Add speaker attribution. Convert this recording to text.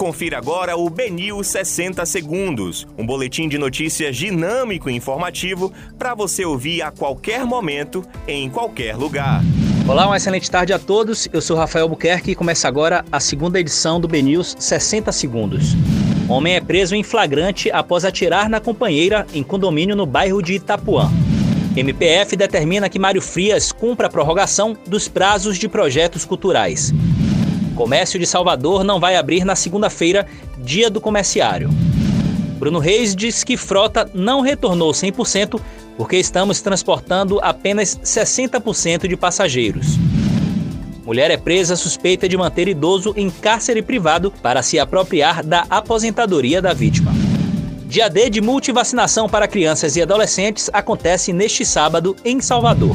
Speaker 1: Confira agora o Benil 60 Segundos, um boletim de notícias dinâmico e informativo para você ouvir a qualquer momento, em qualquer lugar.
Speaker 2: Olá, uma excelente tarde a todos. Eu sou Rafael Buquerque e começa agora a segunda edição do BNews 60 Segundos. Homem é preso em flagrante após atirar na companheira em condomínio no bairro de Itapuã. MPF determina que Mário Frias cumpra a prorrogação dos prazos de projetos culturais. Comércio de Salvador não vai abrir na segunda-feira, dia do comerciário. Bruno Reis diz que frota não retornou 100% porque estamos transportando apenas 60% de passageiros. Mulher é presa suspeita de manter idoso em cárcere privado para se apropriar da aposentadoria da vítima. Dia D de multivacinação para crianças e adolescentes acontece neste sábado em Salvador.